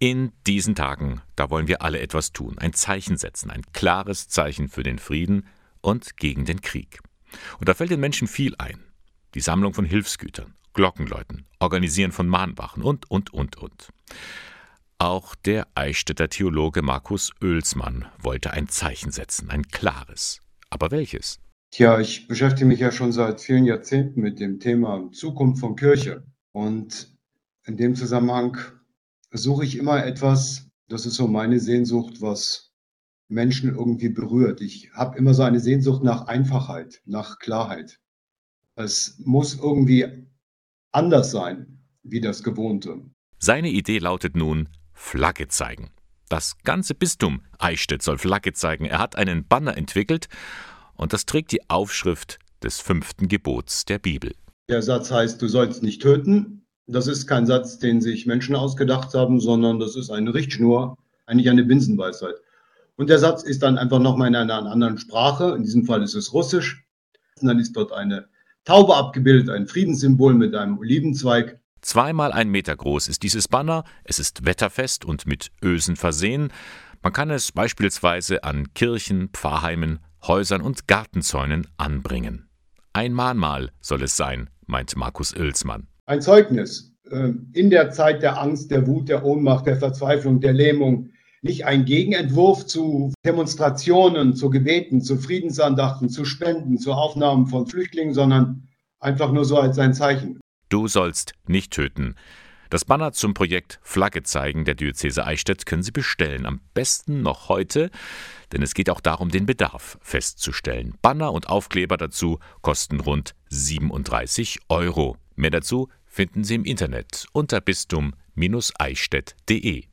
In diesen Tagen, da wollen wir alle etwas tun, ein Zeichen setzen, ein klares Zeichen für den Frieden und gegen den Krieg. Und da fällt den Menschen viel ein. Die Sammlung von Hilfsgütern, Glockenläuten, Organisieren von Mahnwachen und, und, und, und. Auch der Eichstätter Theologe Markus Oelsmann wollte ein Zeichen setzen, ein klares. Aber welches? Tja, ich beschäftige mich ja schon seit vielen Jahrzehnten mit dem Thema Zukunft von Kirche. Und in dem Zusammenhang suche ich immer etwas, das ist so meine Sehnsucht, was Menschen irgendwie berührt. Ich habe immer so eine Sehnsucht nach Einfachheit, nach Klarheit. Es muss irgendwie anders sein wie das Gewohnte. Seine Idee lautet nun Flagge zeigen. Das ganze Bistum Eichstätt soll Flagge zeigen. Er hat einen Banner entwickelt und das trägt die Aufschrift des fünften Gebots der Bibel. Der Satz heißt, du sollst nicht töten. Das ist kein Satz, den sich Menschen ausgedacht haben, sondern das ist eine Richtschnur, eigentlich eine Binsenweisheit. Und der Satz ist dann einfach nochmal in einer anderen Sprache. In diesem Fall ist es Russisch. Und dann ist dort eine Taube abgebildet, ein Friedenssymbol mit einem Olivenzweig. Zweimal ein Meter groß ist dieses Banner. Es ist wetterfest und mit Ösen versehen. Man kann es beispielsweise an Kirchen, Pfarrheimen, Häusern und Gartenzäunen anbringen. Ein Mahnmal soll es sein, meint Markus Oelsmann ein Zeugnis äh, in der Zeit der Angst, der Wut, der Ohnmacht, der Verzweiflung, der Lähmung, nicht ein Gegenentwurf zu Demonstrationen, zu Gebeten, zu Friedensandachten, zu Spenden, zu Aufnahmen von Flüchtlingen, sondern einfach nur so als ein Zeichen. Du sollst nicht töten. Das Banner zum Projekt Flagge zeigen der Diözese Eichstätt können Sie bestellen. Am besten noch heute, denn es geht auch darum, den Bedarf festzustellen. Banner und Aufkleber dazu kosten rund 37 Euro. Mehr dazu finden Sie im Internet unter bistum-eichstätt.de.